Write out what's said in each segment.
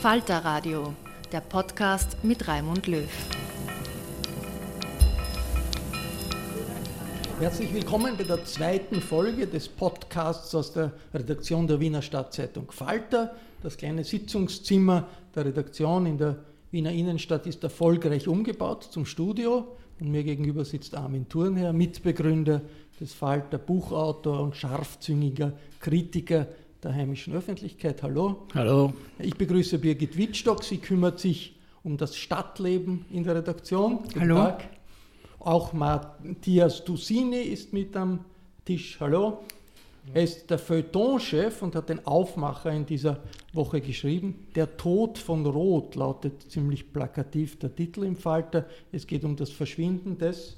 Falter Radio, der Podcast mit Raimund Löw. Herzlich willkommen bei der zweiten Folge des Podcasts aus der Redaktion der Wiener Stadtzeitung Falter. Das kleine Sitzungszimmer der Redaktion in der Wiener Innenstadt ist erfolgreich umgebaut zum Studio. Und mir gegenüber sitzt Armin Thurnherr, Mitbegründer des Falter, Buchautor und scharfzüngiger Kritiker der heimischen Öffentlichkeit. Hallo. Hallo. Ich begrüße Birgit Wittstock. Sie kümmert sich um das Stadtleben in der Redaktion. Guten Hallo. Tag. Auch Matthias Dusini ist mit am Tisch. Hallo. Er ist der Feuilleton-Chef und hat den Aufmacher in dieser Woche geschrieben. Der Tod von Rot lautet ziemlich plakativ der Titel im Falter. Es geht um das Verschwinden des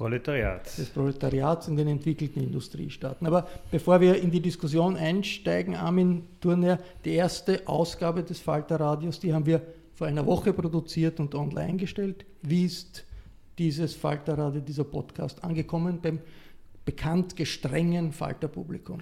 Proletariats. Des Proletariats in den entwickelten Industriestaaten. Aber bevor wir in die Diskussion einsteigen, Armin Turner, die erste Ausgabe des Falterradios, die haben wir vor einer Woche produziert und online gestellt. Wie ist dieses Falterradio, dieser Podcast angekommen beim bekannt gestrengen Falterpublikum?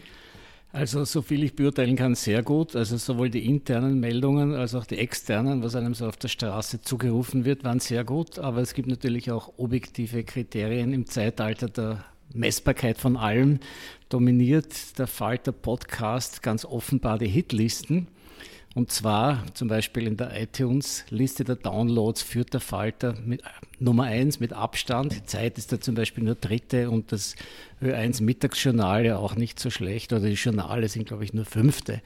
Also, so viel ich beurteilen kann, sehr gut. Also sowohl die internen Meldungen als auch die externen, was einem so auf der Straße zugerufen wird, waren sehr gut. Aber es gibt natürlich auch objektive Kriterien im Zeitalter der Messbarkeit von allem. Dominiert der Falter Podcast ganz offenbar die Hitlisten. Und zwar zum Beispiel in der iTunes-Liste der Downloads führt der Falter mit Nummer 1 mit Abstand. Die Zeit ist da zum Beispiel nur dritte und das Ö1 Mittagsjournal ja auch nicht so schlecht. Oder die Journale sind, glaube ich, nur fünfte.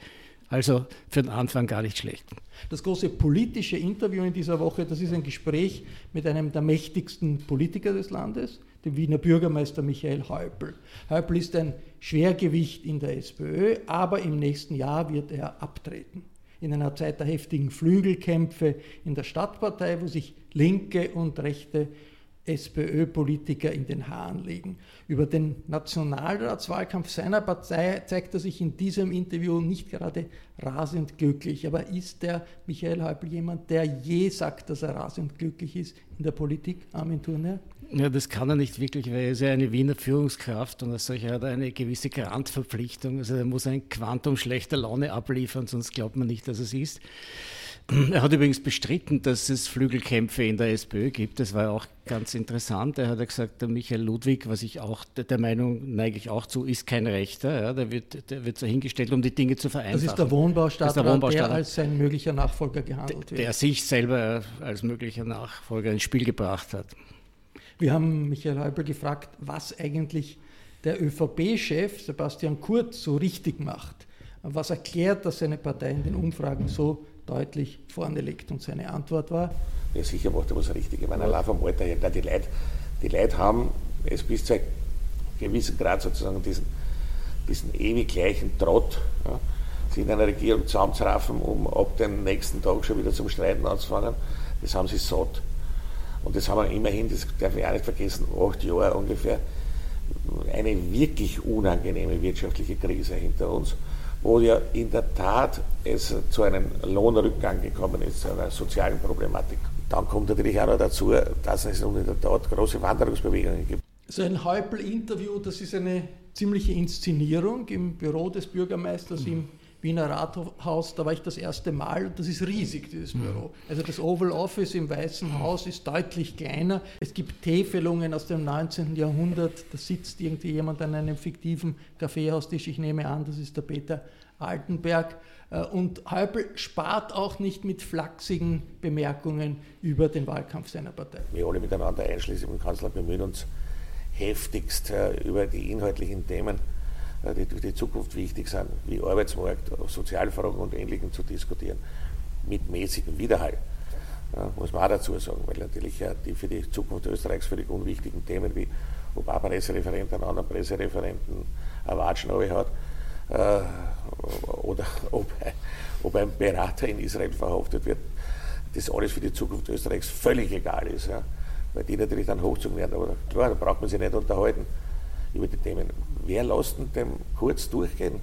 Also für den Anfang gar nicht schlecht. Das große politische Interview in dieser Woche, das ist ein Gespräch mit einem der mächtigsten Politiker des Landes, dem Wiener Bürgermeister Michael Häupl. Häupl ist ein Schwergewicht in der SPÖ, aber im nächsten Jahr wird er abtreten in einer Zeit der heftigen Flügelkämpfe in der Stadtpartei, wo sich linke und rechte SPÖ-Politiker in den Haaren liegen. Über den Nationalratswahlkampf seiner Partei zeigt er sich in diesem Interview nicht gerade rasend glücklich. Aber ist der Michael Häupl jemand, der je sagt, dass er rasend glücklich ist in der Politik, Armin Thurner? Ja, das kann er nicht wirklich, weil er ist ja eine Wiener Führungskraft und als solcher hat er eine gewisse Grantverpflichtung. Also er muss ein Quantum schlechter Laune abliefern, sonst glaubt man nicht, dass es ist. Er hat übrigens bestritten, dass es Flügelkämpfe in der SPÖ gibt. Das war auch ganz interessant. Er hat ja gesagt, der Michael Ludwig, was ich auch der Meinung neige ich auch zu, ist kein Rechter. Ja, der, wird, der wird so hingestellt, um die Dinge zu vereinfachen. Das ist der Wohnbaustadtrat, der, Wohnbaustadtrat, der als sein möglicher Nachfolger gehandelt wird. Der sich selber als möglicher Nachfolger ins Spiel gebracht hat. Wir haben Michael Häupl gefragt, was eigentlich der ÖVP-Chef Sebastian Kurz so richtig macht. Was erklärt, dass seine Partei in den Umfragen so deutlich vorne liegt. Und seine Antwort war: Ja, sicher macht er was richtig. Ich meine, allein vom Alter her, die Leute, die Leute haben es bis zu einem gewissen Grad sozusagen diesen, diesen ewig gleichen Trott. Ja, sie in einer Regierung zusammenzuraffen, um ab dem nächsten Tag schon wieder zum Streiten anzufangen. Das haben sie satt. Und das haben wir immerhin, das darf ich auch nicht vergessen, acht Jahre ungefähr, eine wirklich unangenehme wirtschaftliche Krise hinter uns, wo ja in der Tat es zu einem Lohnrückgang gekommen ist, zu einer sozialen Problematik. Dann kommt natürlich auch noch dazu, dass es in der Tat große Wanderungsbewegungen gibt. So ein Häupl-Interview, das ist eine ziemliche Inszenierung im Büro des Bürgermeisters im Wiener Rathaus, da war ich das erste Mal und das ist riesig, dieses Büro. Also das Oval Office im Weißen Haus ist deutlich kleiner. Es gibt Täfelungen aus dem 19. Jahrhundert, da sitzt irgendwie jemand an einem fiktiven Kaffeehaustisch, ich nehme an, das ist der Peter Altenberg. Äh, und Häupl spart auch nicht mit flachsigen Bemerkungen über den Wahlkampf seiner Partei. Wir alle miteinander einschließlich dem Kanzler bemühen uns heftigst äh, über die inhaltlichen Themen die für die Zukunft wichtig sind, wie Arbeitsmarkt, Sozialfragen und Ähnlichem zu diskutieren, mit mäßigem Widerhall. Ja, muss man auch dazu sagen, weil natürlich ja die für die Zukunft Österreichs völlig unwichtigen Themen wie ob ein Pressereferent einen anderen Pressereferenten erwatschen hat äh, oder ob, ob, ein Berater in Israel verhaftet wird, das alles für die Zukunft Österreichs völlig egal ist. Ja, weil die natürlich dann hochzogen werden. Aber klar, da braucht man sich nicht unterhalten über die Themen. Wer lässt dem kurz durchgehen,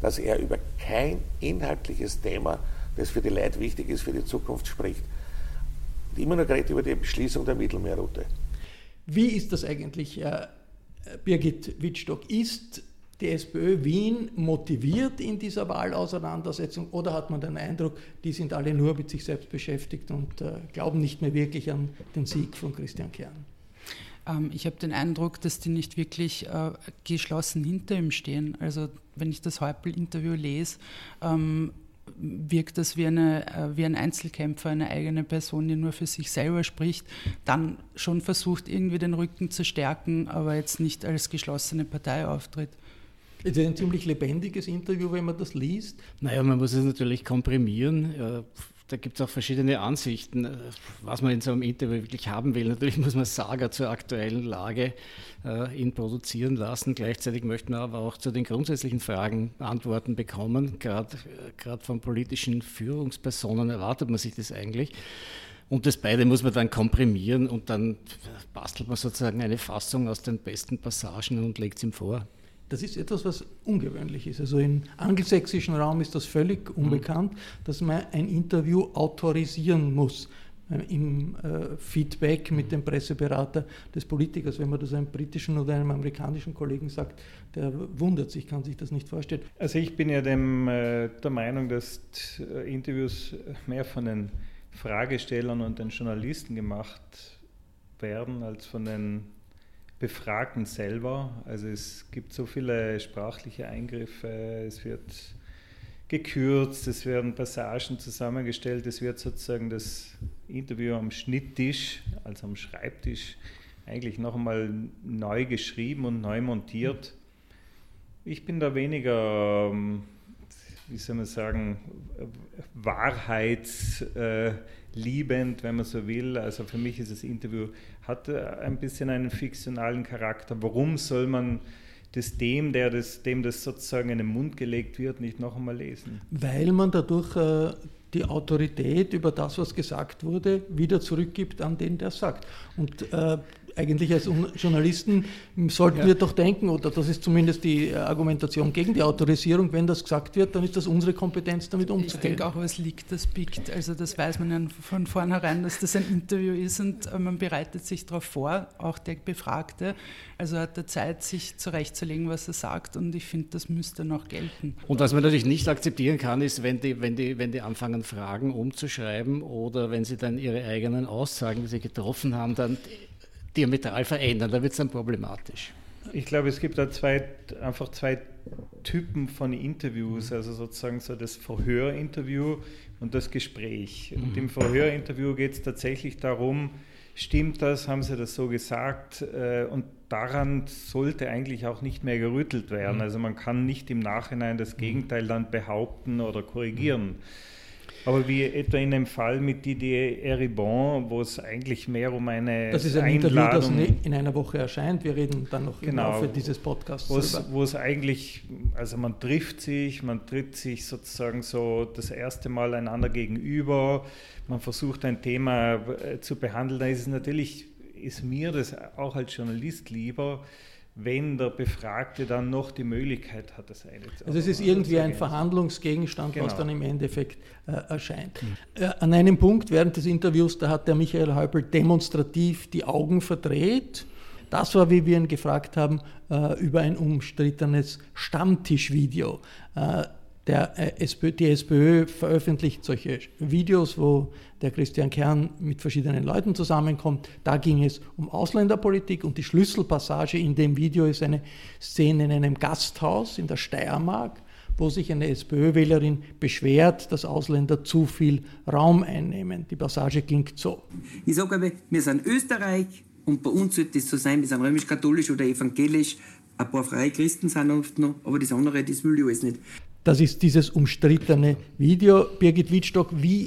dass er über kein inhaltliches Thema, das für die Leute wichtig ist, für die Zukunft spricht? Immer noch gerade über die Beschließung der Mittelmeerroute. Wie ist das eigentlich, äh, Birgit Wittstock? Ist die SPÖ Wien motiviert in dieser Wahlauseinandersetzung oder hat man den Eindruck, die sind alle nur mit sich selbst beschäftigt und äh, glauben nicht mehr wirklich an den Sieg von Christian Kern? Ähm, ich habe den Eindruck, dass die nicht wirklich äh, geschlossen hinter ihm stehen. Also wenn ich das Häupl-Interview lese, ähm, wirkt das wie, eine, äh, wie ein Einzelkämpfer, eine eigene Person, die nur für sich selber spricht, dann schon versucht, irgendwie den Rücken zu stärken, aber jetzt nicht als geschlossene Partei auftritt. Es ist ein ziemlich lebendiges Interview, wenn man das liest. Naja, man muss es natürlich komprimieren da gibt es auch verschiedene Ansichten, äh, was man in so einem Interview wirklich haben will. Natürlich muss man Saga zur aktuellen Lage äh, ihn produzieren lassen. Gleichzeitig möchte man aber auch zu den grundsätzlichen Fragen Antworten bekommen. Gerade äh, von politischen Führungspersonen erwartet man sich das eigentlich. Und das beide muss man dann komprimieren und dann bastelt man sozusagen eine Fassung aus den besten Passagen und legt es ihm vor. Das ist etwas, was ungewöhnlich ist. Also im angelsächsischen Raum ist das völlig mhm. unbekannt, dass man ein Interview autorisieren muss äh, im äh, Feedback mit dem Presseberater des Politikers. Wenn man das einem britischen oder einem amerikanischen Kollegen sagt, der wundert sich, kann sich das nicht vorstellen. Also ich bin ja dem, äh, der Meinung, dass äh, Interviews mehr von den Fragestellern und den Journalisten gemacht werden als von den Befragten selber. Also es gibt so viele sprachliche Eingriffe, es wird gekürzt, es werden Passagen zusammengestellt, es wird sozusagen das Interview am Schnitttisch, also am Schreibtisch, eigentlich noch einmal neu geschrieben und neu montiert. Ich bin da weniger, ähm, wie soll man sagen, wahrheitsliebend, wenn man so will. Also für mich ist das Interview hat ein bisschen einen fiktionalen Charakter. Warum soll man das dem, der das, dem das sozusagen in den Mund gelegt wird, nicht noch einmal lesen? Weil man dadurch äh, die Autorität über das, was gesagt wurde, wieder zurückgibt an den, der sagt. Und äh, eigentlich als Journalisten sollten ja. wir doch denken, oder das ist zumindest die äh, Argumentation gegen die Autorisierung, wenn das gesagt wird, dann ist das unsere Kompetenz, damit umzugehen. Ich denke auch, was liegt, das biegt. Also das weiß man ja von vornherein, dass das ein Interview ist und äh, man bereitet sich darauf vor, auch der Befragte. Also hat er Zeit, sich zurechtzulegen, was er sagt und ich finde, das müsste noch gelten. Und was man natürlich nicht akzeptieren kann, ist, wenn die, wenn die, wenn die anfangen, Fragen umzuschreiben oder wenn sie dann ihre eigenen Aussagen, die sie getroffen haben, dann diametral verändern, da wird es dann problematisch. Ich glaube, es gibt da zwei, einfach zwei Typen von Interviews, also sozusagen so das Verhörinterview und das Gespräch. Und im Verhörinterview geht es tatsächlich darum, stimmt das, haben sie das so gesagt äh, und daran sollte eigentlich auch nicht mehr gerüttelt werden. Also man kann nicht im Nachhinein das Gegenteil dann behaupten oder korrigieren. Aber wie etwa in dem Fall mit Didier Eribon, wo es eigentlich mehr um eine Das ist ein Einladung, Interview, das in einer Woche erscheint. Wir reden dann noch genau, im Laufe dieses Podcasts wo es, wo es eigentlich, also man trifft sich, man tritt sich sozusagen so das erste Mal einander gegenüber, man versucht ein Thema äh, zu behandeln. Da ist es natürlich, ist mir das auch als Journalist lieber, wenn der Befragte dann noch die Möglichkeit hat, das eine zu Also es ist irgendwie ein. Verhandlungsgegenstand, was Genau. dann im Endeffekt äh, erscheint. Äh, an einem Punkt während des Interviews, da hat der Michael Häupl demonstrativ die Augen verdreht. Das war, wie wir ihn gefragt haben, äh, über ein umstrittenes Stammtischvideo. Der, äh, SPÖ, die SPÖ veröffentlicht solche Videos, wo der Christian Kern mit verschiedenen Leuten zusammenkommt. Da ging es um Ausländerpolitik und die Schlüsselpassage in dem Video ist eine Szene in einem Gasthaus in der Steiermark, wo sich eine SPÖ-Wählerin beschwert, dass Ausländer zu viel Raum einnehmen. Die Passage klingt so. Ich sage aber, wir sind Österreich und bei uns sollte es so sein, wir sind römisch-katholisch oder evangelisch. Ein paar freie Christen sind oft noch, aber das andere, das will ich alles nicht. Das ist dieses umstrittene Video. Birgit Wittstock, wie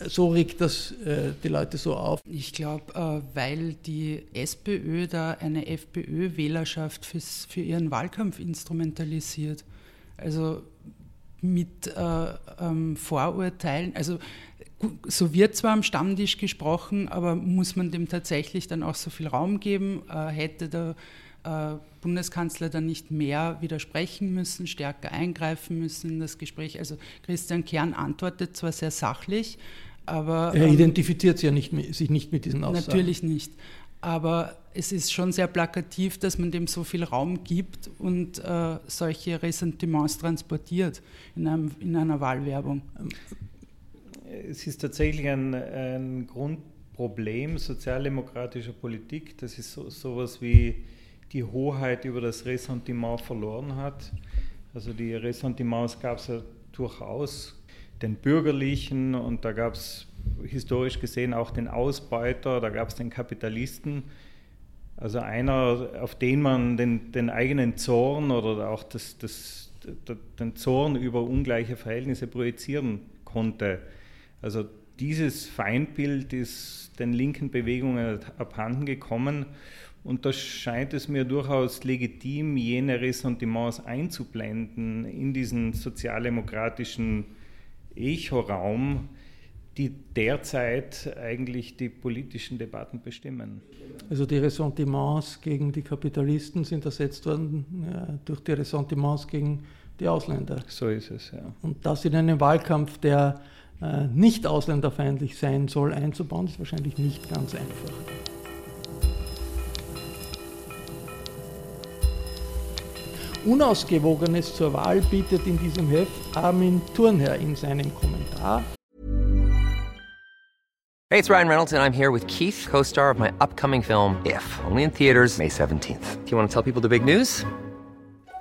äh, so regt das äh, die Leute so auf? Ich glaube, äh, weil die SPÖ da eine FPÖ-Wählerschaft für ihren Wahlkampf instrumentalisiert. Also mit äh, ähm, Vorurteilen. Also so wird zwar am Stammtisch gesprochen, aber muss man dem tatsächlich dann auch so viel Raum geben? Äh, hätte der Bundeskanzler dann nicht mehr widersprechen müssen, stärker eingreifen müssen in das Gespräch? Also Christian Kern antwortet zwar sehr sachlich, aber Er ähm, identifiziert sich ja nicht, mit- sich nicht mit diesen Aussagen. Natürlich nicht. Aber es ist schon sehr plakativ, dass man dem so viel Raum gibt und äh, solche Ressentiments transportiert in, einem, in einer Wahlwerbung. Es ist tatsächlich ein, ein Grundproblem sozialdemokratischer Politik, dass es so, sowas wie die Hoheit über das Ressentiment verloren hat. Also die Ressentiments gab es ja durchaus, den bürgerlichen und da gab es historisch gesehen auch den Ausbeuter, da gab es den Kapitalisten. Also einer, auf den man den, den eigenen Zorn oder auch das, das, den Zorn über ungleiche Verhältnisse projizieren konnte. Also dieses Feindbild ist den linken Bewegungen abhanden gekommen und da scheint es mir durchaus legitim, jene Ressentiments einzublenden in diesen sozialdemokratischen Echoraum, die derzeit eigentlich die politischen Debatten bestimmen. Also die Ressentiments gegen die Kapitalisten sind ersetzt worden ja, durch die Ressentiments gegen die Ausländer. So ist es, ja. Und das in einem Wahlkampf, der äh, nicht ausländerfeindlich sein soll, einzubauen, ist wahrscheinlich nicht ganz einfach. Unausgewogenes zur Wahl bietet in diesem Heft Armin Thurnherr in seinem Kommentar. Hey, it's Ryan Reynolds, and I'm here with Keith, co star of my upcoming film, If, only in theaters, May 17th. Do you want to tell people the big news?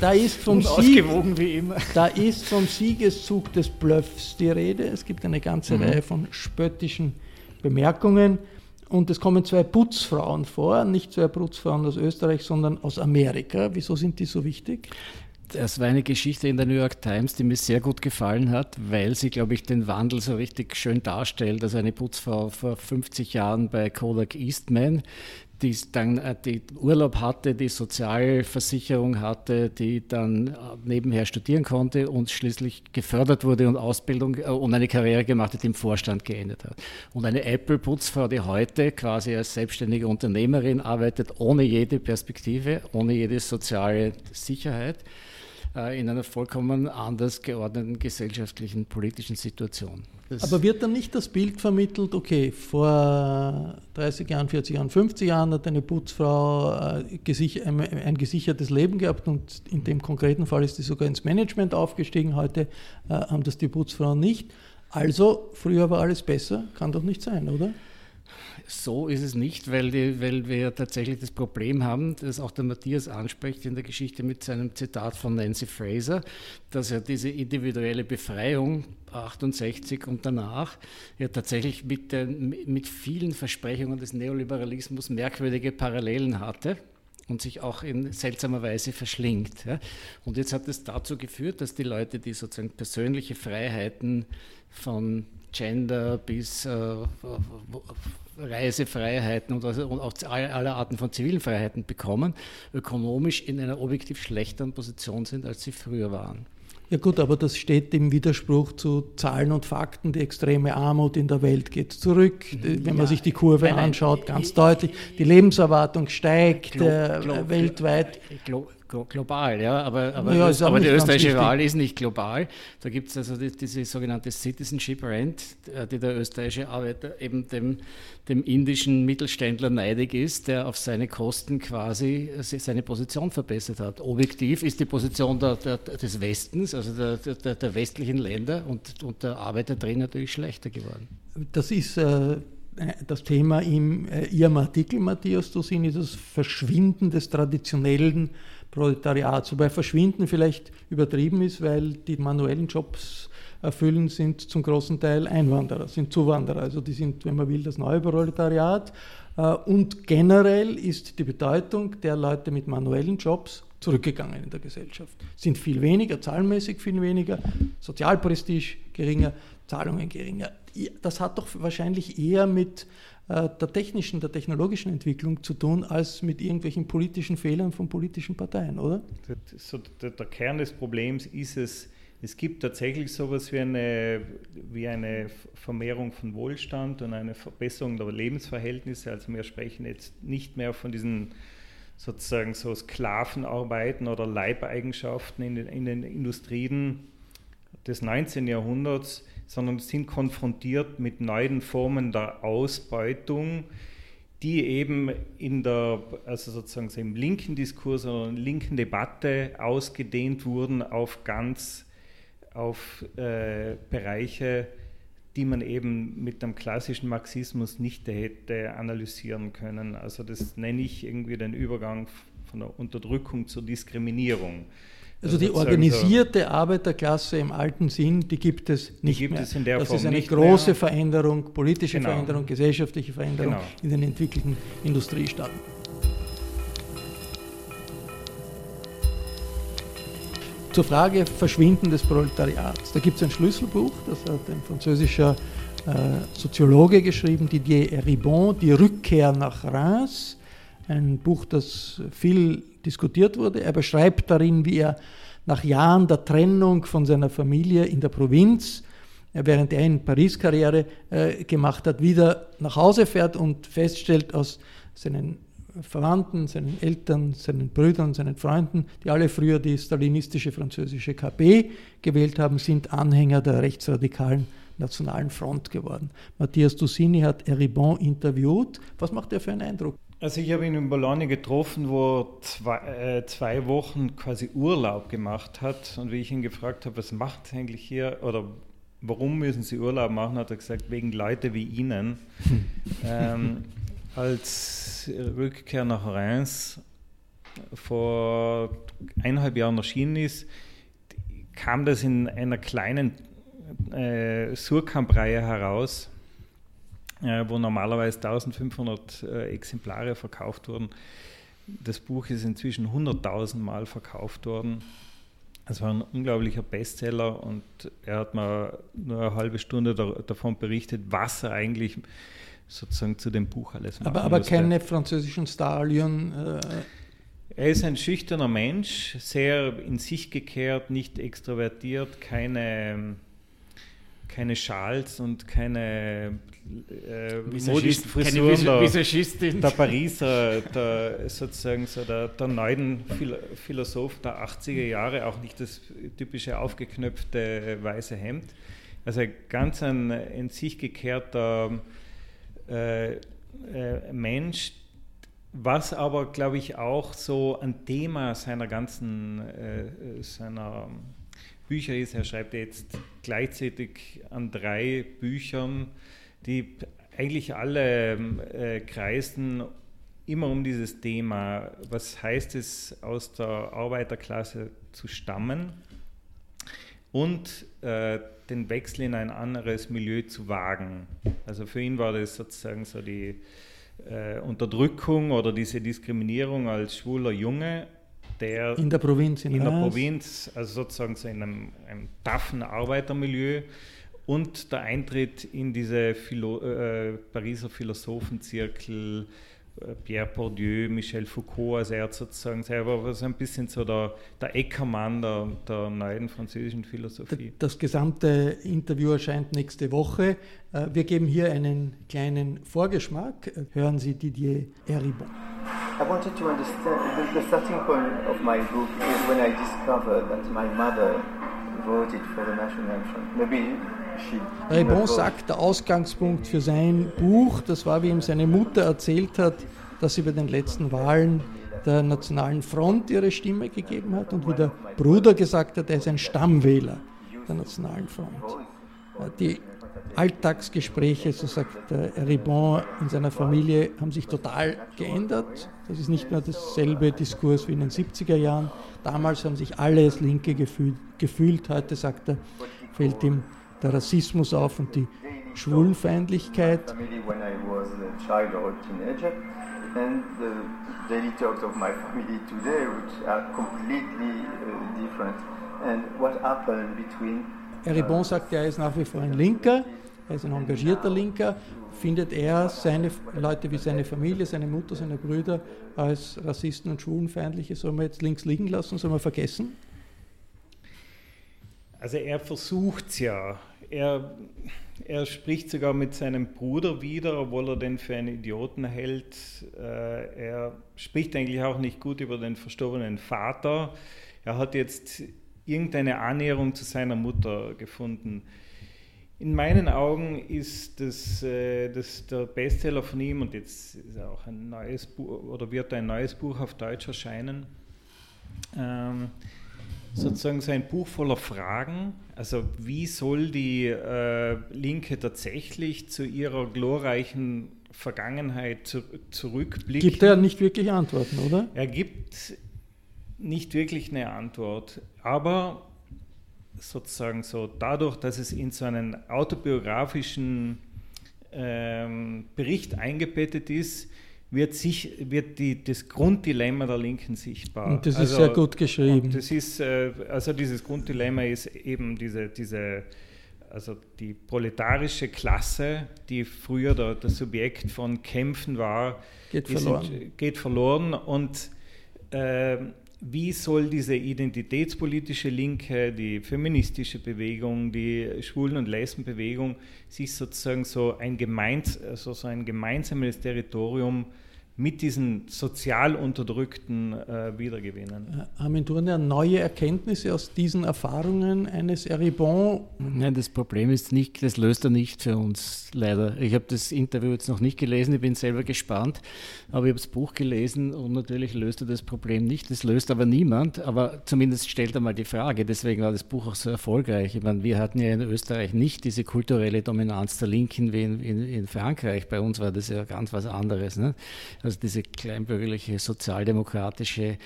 Da ist vom, Sieg, Unausgewogen wie immer. da ist vom Siegeszug des Bluffs die Rede. Es gibt eine ganze Reihe von spöttischen Bemerkungen. Und es kommen zwei Putzfrauen vor, nicht zwei Putzfrauen aus Österreich, sondern aus Amerika. Wieso sind die so wichtig? Das war eine Geschichte in der New York Times, die mir sehr gut gefallen hat, weil sie, glaube ich, den Wandel so richtig schön darstellt. Also eine Putzfrau vor 50 Jahren bei Kodak Eastman, die dann äh, die Urlaub hatte, die Sozialversicherung hatte, die dann äh, nebenher studieren konnte und schließlich gefördert wurde und Ausbildung äh, und eine Karriere gemacht hat, die im Vorstand geendet hat. Und eine Apple-Putzfrau, die heute quasi als selbstständige Unternehmerin arbeitet, ohne jede Perspektive, ohne jede soziale Sicherheit in einer vollkommen anders geordneten gesellschaftlichen, politischen Situation. Das Aber wird dann nicht das Bild vermittelt, okay, vor 30 Jahren, 40 Jahren, 50 Jahren hat eine Putzfrau äh, ein gesichertes Leben gehabt und in dem konkreten Fall ist sie sogar ins Management aufgestiegen. Heute äh, haben das die Putzfrauen nicht. Also, früher war alles besser, kann doch nicht sein, oder? So ist es nicht, weil, die, weil wir tatsächlich das Problem haben, das auch der Matthias anspricht in der Geschichte mit seinem Zitat von Nancy Fraser, dass er diese individuelle Befreiung 68 und danach ja tatsächlich mit, den, mit vielen Versprechungen des Neoliberalismus merkwürdige Parallelen hatte und sich auch in seltsamer Weise verschlingt. Ja. Und jetzt hat es dazu geführt, dass die Leute, die sozusagen persönliche Freiheiten von Gender bis äh, Reisefreiheiten und, also, und auch alle Arten von zivilen Freiheiten bekommen, ökonomisch in einer objektiv schlechteren Position sind, als sie früher waren. Ja gut, aber das steht im Widerspruch zu Zahlen und Fakten. Die extreme Armut in der Welt geht zurück. Wenn man ja, sich die Kurve nein, anschaut, ganz ich, deutlich. Die Lebenserwartung steigt glo, äh, glo, weltweit. Glo, global, ja, aber, aber, ja, aber die österreichische Wahl ist nicht global. Da gibt es also die, diese sogenannte Citizenship Rent, äh, die der österreichische Arbeiter eben dem, dem indischen Mittelständler neidig ist, der auf seine Kosten quasi äh, seine Position verbessert hat. Objektiv ist die Position der, der, des Westens, also der, der, der, westlichen Länder und, und der Arbeiter drin natürlich schlechter geworden. Das ist äh das Thema in äh, Ihrem Artikel, Matthias Dosini, das Verschwinden des traditionellen Proletariat. Wobei Verschwinden vielleicht übertrieben ist, weil die manuellen Jobs erfüllen, sind zum großen Teil Einwanderer, sind Zuwanderer. Also die sind, wenn man will, das neue Proletariat. Äh, und generell ist die Bedeutung der Leute mit manuellen Jobs zurückgegangen in der Gesellschaft. Sind viel weniger, zahlenmäßig viel weniger, Sozialprestige geringer, Zahlungen geringer. Das hat doch wahrscheinlich eher mit der technischen, der technologischen Entwicklung zu tun, als mit irgendwelchen politischen Fehlern von politischen Parteien, oder? Der, Kern des Problems ist es, es gibt tatsächlich so etwas wie eine, wie eine Vermehrung von Wohlstand und eine Verbesserung der Lebensverhältnisse. Also wir sprechen jetzt nicht mehr von diesen sozusagen so Sklavenarbeiten oder Leibeigenschaften in den, in den Industrien des 19. Jahrhunderts, sondern sind konfrontiert mit neuen Formen der Ausbeutung, die eben in der, also sozusagen im linken Diskurs oder in der linken Debatte ausgedehnt wurden auf ganz, auf äh, Bereiche, die man eben mit dem klassischen Marxismus nicht hätte analysieren können. Also das nenne ich irgendwie den Übergang von der Unterdrückung zur Diskriminierung. Also die organisierte Arbeiterklasse im alten Sinn, die gibt es nicht gibt mehr. Es in der das Form ist eine große mehr. Veränderung, politische genau. Veränderung, gesellschaftliche Veränderung genau. in den entwickelten Industriestaaten. Zur Frage Verschwinden des Proletariats. Da gibt es ein Schlüsselbuch, das hat ein französischer äh, Soziologe geschrieben, Didier Ribon, Die Rückkehr nach Reims. Ein Buch, das viel diskutiert wurde. Er beschreibt darin, wie er nach Jahren der Trennung von seiner Familie in der Provinz, äh, während er in Paris Karriere äh, gemacht hat, wieder nach Hause fährt und feststellt aus seinen Verwandten, seinen Eltern, seinen Brüdern, seinen Freunden, die alle früher die stalinistische französische KP gewählt haben, sind Anhänger der rechtsradikalen Nationalen Front geworden. Matthias Dussini hat Eribon interviewt. Was macht er für einen Eindruck? Also ich habe ihn in Bologna getroffen, wo er zwei, äh, zwei, Wochen quasi Urlaub gemacht hat. Und wie ich ihn gefragt habe, was macht eigentlich hier oder warum müssen Sie Urlaub machen, hat er gesagt, wegen Leute wie Ihnen. ähm, als Rückkehr nach Reims vor eineinhalb Jahren erschienen ist, kam das in einer kleinen äh, Surkamp-Reihe heraus wo normalerweise 1500 äh, Exemplare verkauft wurden. Das Buch ist inzwischen 100.000 Mal verkauft worden. Es war ein unglaublicher Bestseller und er hat mir nur eine halbe Stunde da, davon berichtet, was er eigentlich sozusagen zu dem Buch alles macht. Aber, aber keine französischen Stallion. Äh er ist ein schüchterner Mensch, sehr in sich gekehrt, nicht extrovertiert, keine keine Schals und keine äh, modischen Frisuren der, Visagistin. der Pariser, der, sozusagen so der, der neuen Philosoph der 80er Jahre, auch nicht das typische aufgeknöpfte weiße Hemd. Also ganz ein in sich gekehrter äh, äh, Mensch, was aber, glaube ich, auch so ein Thema seiner ganzen, äh, seiner Bücher ist. Er schreibt jetzt gleichzeitig an drei Büchern, die eigentlich alle äh, kreisten immer um dieses Thema, was heißt es, aus der Arbeiterklasse zu stammen und äh, den Wechsel in ein anderes Milieu zu wagen. Also für ihn war das sozusagen so die äh, Unterdrückung oder diese Diskriminierung als schwuler Junge, der in der Provinz, in, in der Provinz, also sozusagen so in einem, einem taffen Arbeitermilieu und der Eintritt in diese Philo äh, Pariser Philosophenzirkel, äh, Pierre Bourdieu, Michel Foucault, also er hat sozusagen selber so ein bisschen so der, der Eckermann der, der neuen französischen Philosophie. Das gesamte Interview erscheint nächste Woche. Äh, wir geben hier einen kleinen Vorgeschmack. Hören Sie Didier Eribon. I wanted to understand, the, the starting point of my book is when I discovered that my mother voted for the national anthem. Maybe Rebon sagt, der Ausgangspunkt für sein Buch, das war, wie ihm seine Mutter erzählt hat, dass sie bei den letzten Wahlen der Nationalen Front ihre Stimme gegeben hat und wie der Bruder gesagt hat, er ist ein Stammwähler der Nationalen Front. Die Alltagsgespräche, so sagt Ribon in seiner Familie, haben sich total geändert. Das ist nicht mehr dasselbe Diskurs wie in den 70er Jahren. Damals haben sich alle als Linke gefühlt. gefühlt. Heute, sagt er, fällt ihm der Rassismus auf und die Schwulenfeindlichkeit. Eribon sagt, er ist nach wie vor ein Linker, er ist ein engagierter Linker. Findet er seine Leute wie seine Familie, seine Mutter, seine Brüder als Rassisten und Schwulenfeindliche, soll man jetzt links liegen lassen, soll man vergessen? Also er versucht es ja er, er spricht sogar mit seinem Bruder wieder, obwohl er den für einen Idioten hält. Äh, er spricht eigentlich auch nicht gut über den verstorbenen Vater. Er hat jetzt irgendeine Annäherung zu seiner Mutter gefunden. In meinen Augen ist das, äh, das der Bestseller von ihm und jetzt ist auch ein neues Buch oder wird ein neues Buch auf Deutsch erscheinen. Ähm, sozusagen so ein Buch voller Fragen. Also wie soll die äh, Linke tatsächlich zu ihrer glorreichen Vergangenheit zu, zurückblicken? Gibt er nicht wirklich Antworten, oder? Er gibt nicht wirklich eine Antwort, aber sozusagen so dadurch, dass es in so einen autobiografischen ähm, Bericht eingebettet ist, wird, sich, wird die, das Grunddilemma der Linken sichtbar. Und das also, ist sehr gut geschrieben. Das ist, äh, also dieses Grunddilemma ist eben diese, diese also die proletarische Klasse, die früher der, der Subjekt von Kämpfen war, geht verloren. Sind, geht verloren und äh, wie soll diese identitätspolitische Linke, die feministische Bewegung, die Schwulen- und Lesbenbewegung sich sozusagen so ein, gemeins, also so ein gemeinsames Territorium mit diesen sozial Unterdrückten äh, wiedergewinnen. Äh, Armin Thurner, neue Erkenntnisse aus diesen Erfahrungen eines Eribon? Nein, das Problem ist nicht, das löst er nicht für uns, leider. Ich habe das Interview jetzt noch nicht gelesen, ich bin selber gespannt, aber ich habe das Buch gelesen und natürlich löst er das Problem nicht. Das löst aber niemand, aber zumindest stellt er mal die Frage. Deswegen war das Buch auch so erfolgreich. Ich meine, wir hatten ja in Österreich nicht diese kulturelle Dominanz der Linken wie in, in, in Frankreich. Bei uns war das ja ganz was anderes. Ne? Also diese kleinbürgerliche, sozialdemokratische,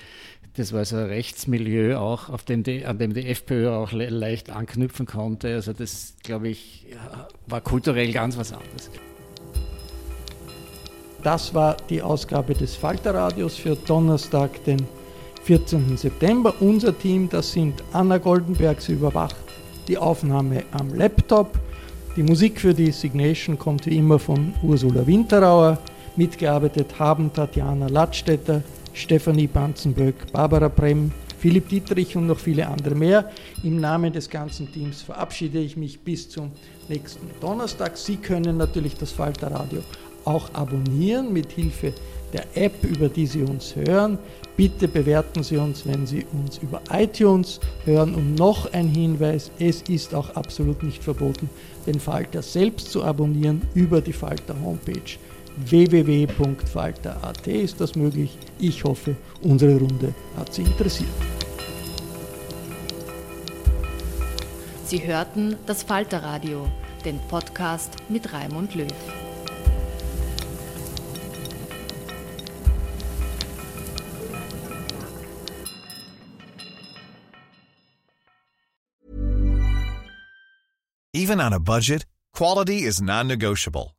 das war so ein Rechtsmilieu auch, auf dem die, an dem die FPÖ auch le leicht anknüpfen konnte. Also das, glaube ich, war kulturell ganz was anderes. Das war die Ausgabe des Falterradios für Donnerstag, den 14. September. Unser Team, das sind Anna Goldenberg, sie überwacht die Aufnahme am Laptop. Die Musik für die Signation kommt wie immer von Ursula Winterauer. Mitgearbeitet haben Tatjana Ladstätter, Stefanie Banzenböck, Barbara Brem, Philipp Dietrich und noch viele andere mehr. Im Namen des ganzen Teams verabschiede ich mich bis zum nächsten Donnerstag. Sie können natürlich das Falter Radio auch abonnieren mit Hilfe der App, über die Sie uns hören. Bitte bewerten Sie uns, wenn Sie uns über iTunes hören. Und noch ein Hinweis, es ist auch absolut nicht verboten, den Falter selbst zu abonnieren über die Falter Homepage www.falter.at ist das möglich. Ich hoffe, unsere Runde hat Sie interessiert. Sie hörten das Falterradio, den Podcast mit Raimund Löw. Even on a budget, quality is non-negotiable.